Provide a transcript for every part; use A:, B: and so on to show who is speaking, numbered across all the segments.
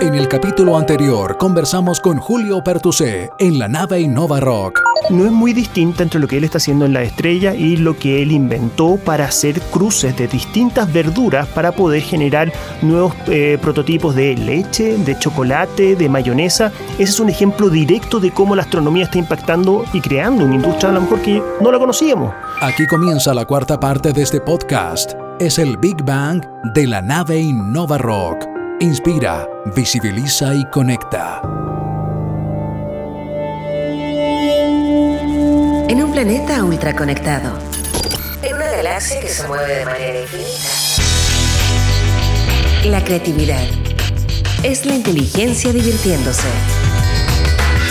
A: En el capítulo anterior conversamos con Julio Pertusé en la nave Innova Rock.
B: No es muy distinta entre lo que él está haciendo en la estrella y lo que él inventó para hacer cruces de distintas verduras para poder generar nuevos eh, prototipos de leche, de chocolate, de mayonesa. Ese es un ejemplo directo de cómo la astronomía está impactando y creando una industria a lo mejor que no la conocíamos.
A: Aquí comienza la cuarta parte de este podcast. Es el Big Bang de la nave Innova Rock. Inspira, visibiliza y conecta.
C: En un planeta ultraconectado. En una galaxia que se mueve de manera infinita. La creatividad es la inteligencia divirtiéndose.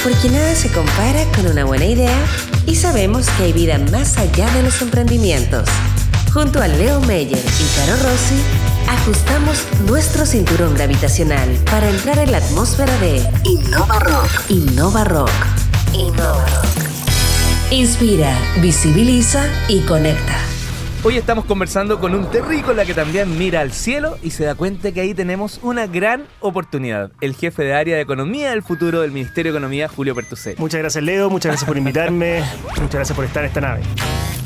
C: Porque nada se compara con una buena idea y sabemos que hay vida más allá de los emprendimientos. Junto a Leo Meyer y Caro Rossi, ajustamos nuestro cinturón gravitacional para entrar en la atmósfera de Innova Rock. Innova Rock. Innova Rock. Inspira, visibiliza y conecta.
D: Hoy estamos conversando con un terrícola que también mira al cielo y se da cuenta que ahí tenemos una gran oportunidad. El jefe de área de Economía del futuro del Ministerio de Economía, Julio Pertusé.
B: Muchas gracias Leo, muchas gracias por invitarme, muchas gracias por estar en esta nave.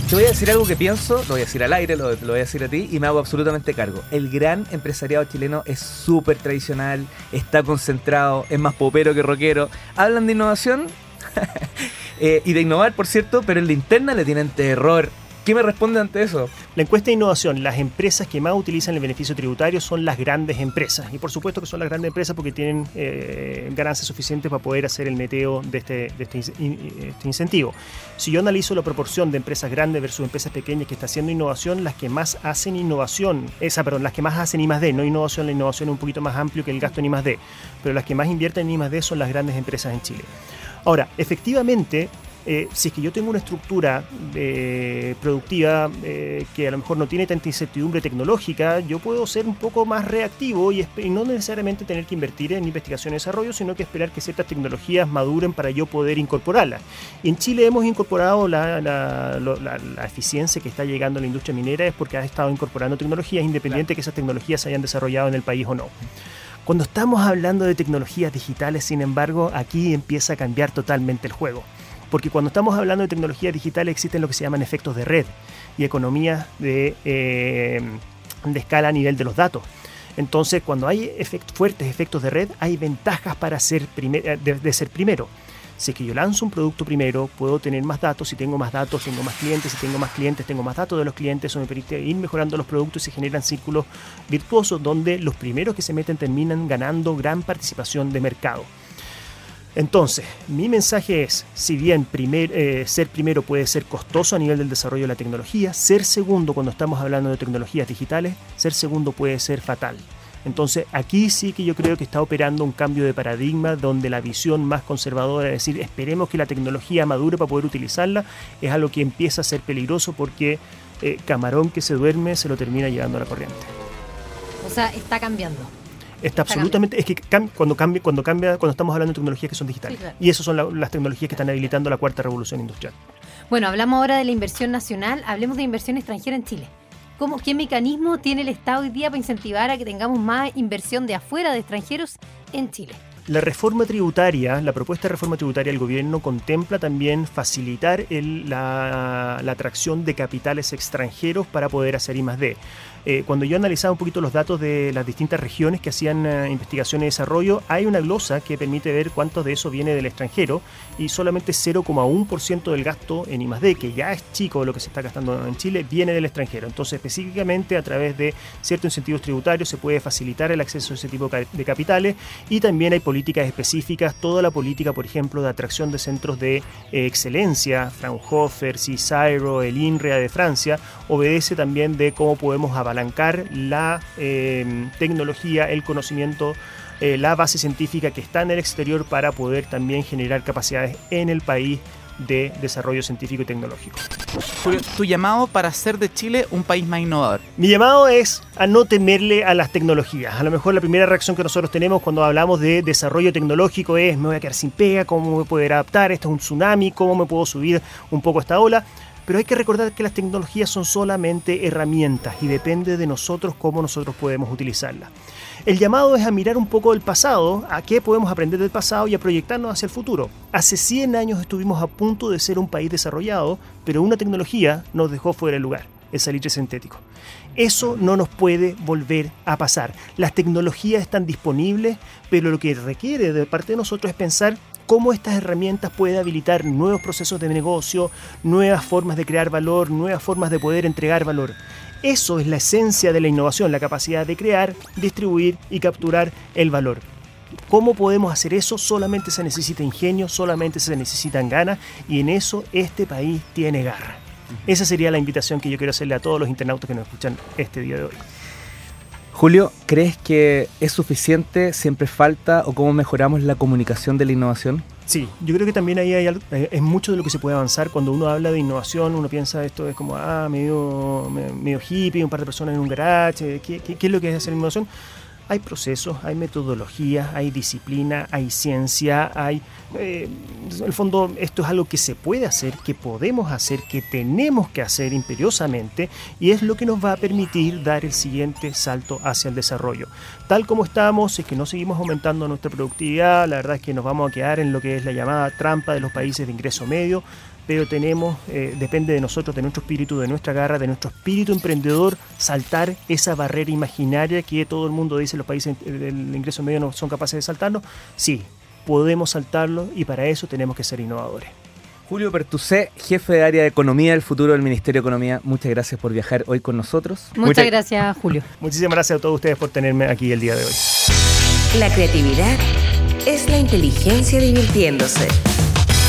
D: Te voy a decir algo que pienso, lo voy a decir al aire, lo, voy a decir a ti y me hago absolutamente cargo. El gran empresariado chileno es súper tradicional, está concentrado, es más popero que rockero. Hablan de innovación eh, y de innovar, por cierto, pero en la interna le tienen terror ¿Qué me responde ante eso?
B: La encuesta de innovación, las empresas que más utilizan el beneficio tributario son las grandes empresas. Y por supuesto que son las grandes empresas porque tienen eh, ganancias suficientes para poder hacer el meteo de este, este, este, incentivo. Si yo analizo la proporción de empresas grandes versus empresas pequeñas que está haciendo innovación, las que más hacen innovación, esa, perdón, las que más hacen I D, no innovación, la innovación es un poquito más amplio que el gasto en I más D, pero las que más invierten en I más D son las grandes empresas en Chile. Ahora, efectivamente, eh, si es que yo tengo una estructura eh, productiva eh, que a lo mejor no tiene tanta incertidumbre tecnológica, yo puedo ser un poco más reactivo y, no necesariamente tener que invertir en investigación y desarrollo, sino que esperar que ciertas tecnologías maduren para yo poder incorporarlas. Y en Chile hemos incorporado la, eficiencia que está llegando a la industria minera es porque ha estado incorporando tecnologías, independiente de que esas tecnologías se hayan desarrollado en el país o no. Cuando estamos hablando de tecnologías digitales, sin embargo, aquí empieza a cambiar totalmente el juego porque cuando estamos hablando de tecnología digital existen lo que se llaman efectos de red y economías de, eh, de escala a nivel de los datos. Entonces, cuando hay fuertes efectos de red, hay ventajas para ser eh, de, ser primero. Si que yo lanzo un producto primero, puedo tener más datos. Si tengo más datos, tengo más clientes. Si tengo más clientes, tengo más datos de los clientes. Eso me permite ir mejorando los productos y se generan círculos virtuosos donde los primeros que se meten terminan ganando gran participación de mercado. Entonces, mi mensaje es, si bien eh, ser primero puede ser costoso a nivel del desarrollo de la tecnología, ser segundo cuando estamos hablando de tecnologías digitales, ser segundo puede ser fatal. Entonces, aquí sí que yo creo que está operando un cambio de paradigma donde la visión más conservadora, es decir, esperemos que la tecnología madure para poder utilizarla, es algo que empieza a ser peligroso porque eh, camarón que se duerme se lo termina llevando a la corriente.
E: O sea, está cambiando.
B: Está absolutamente, es que cuando cambia, cuando cambia, cuando estamos hablando de tecnologías que son digitales. Y esas son las tecnologías que están habilitando la cuarta revolución industrial.
E: Bueno, hablamos ahora de la inversión nacional, hablemos de inversión extranjera en Chile. ¿Cómo, ¿Qué mecanismo tiene el Estado hoy día para incentivar a que tengamos más inversión de afuera, de extranjeros, en Chile?
B: La reforma tributaria, la propuesta de reforma tributaria del gobierno contempla también facilitar la, la, atracción de capitales extranjeros para poder hacer I +D. Eh, cuando yo analizaba un poquito los datos de las distintas regiones que hacían eh, investigación y desarrollo, hay una glosa que permite ver cuánto de eso viene del extranjero y solamente 0,1% del gasto en I+D, que ya es chico lo que se está gastando en Chile, viene del extranjero. Entonces, específicamente a través de ciertos incentivos tributarios se puede facilitar el acceso a ese tipo de capitales y también hay políticas específicas, toda la política, por ejemplo, de atracción de centros de eh, excelencia, Fraunhofer, CISAIRO, el INREA de Francia, obedece también de cómo podemos avanzar apalancar la eh, tecnología, el conocimiento, eh, la base científica que está en el exterior para poder también generar capacidades en el país de desarrollo científico y tecnológico.
D: tu llamado para hacer de Chile un país más innovador.
B: Mi llamado es a no temerle a las tecnologías. A lo mejor la primera reacción que nosotros tenemos cuando hablamos de desarrollo tecnológico es me voy a quedar sin pega, cómo me puedo adaptar, esto es un tsunami, cómo me puedo subir un poco a esta ola. Pero hay que recordar que las tecnologías son solamente herramientas y depende de nosotros cómo nosotros podemos utilizarlas. El llamado es a mirar un poco del pasado, a qué podemos aprender del pasado y a proyectarnos hacia el futuro. Hace 100 años estuvimos a punto de ser un país desarrollado, pero una tecnología nos dejó fuera del lugar, el salitre sintético. Eso no nos puede volver a pasar. Las tecnologías están disponibles, pero lo que requiere de parte de nosotros es pensar cómo estas herramientas pueden habilitar nuevos procesos de negocio, nuevas formas de crear valor, nuevas formas de poder entregar valor. Eso es la esencia de la innovación, la capacidad de crear, distribuir y capturar el valor. ¿Cómo podemos hacer eso? Solamente se necesita ingenio, solamente se necesitan ganas y en eso este país tiene garra. Esa sería la invitación que yo quiero hacerle a todos los internautas que nos escuchan este día de hoy.
D: Julio, ¿crees que es suficiente, siempre falta o cómo mejoramos la comunicación de la innovación?
B: Sí, yo creo que también ahí hay, eh, es mucho de lo que se puede avanzar. Cuando uno habla de innovación, uno piensa esto es como, ah, medio, medio hippie, un par de personas en un garage, ¿qué, qué es lo que es hacer innovación? Hay procesos, hay metodologías, hay disciplina, hay ciencia, hay... Eh, en el fondo esto es algo que se puede hacer, que podemos hacer, que tenemos que hacer imperiosamente y es lo que nos va a permitir dar el siguiente salto hacia el desarrollo. Tal como estamos, es que no seguimos aumentando nuestra productividad, la verdad es que nos vamos a quedar en lo que es la llamada trampa de los países de ingreso medio, pero tenemos, eh, depende de nosotros, de nuestro espíritu, de nuestra garra, de nuestro espíritu emprendedor, saltar esa barrera imaginaria que todo el mundo dice los países del ingreso medio no son capaces de saltarlo. Sí, podemos saltarlo y para eso tenemos que ser innovadores.
D: Julio Pertusé, jefe de área de Economía del futuro del Ministerio de Economía, muchas gracias por viajar hoy con nosotros.
E: Muchas, gracias, Julio.
B: Muchísimas gracias a todos ustedes por tenerme aquí el día de hoy.
C: La creatividad es la inteligencia divirtiéndose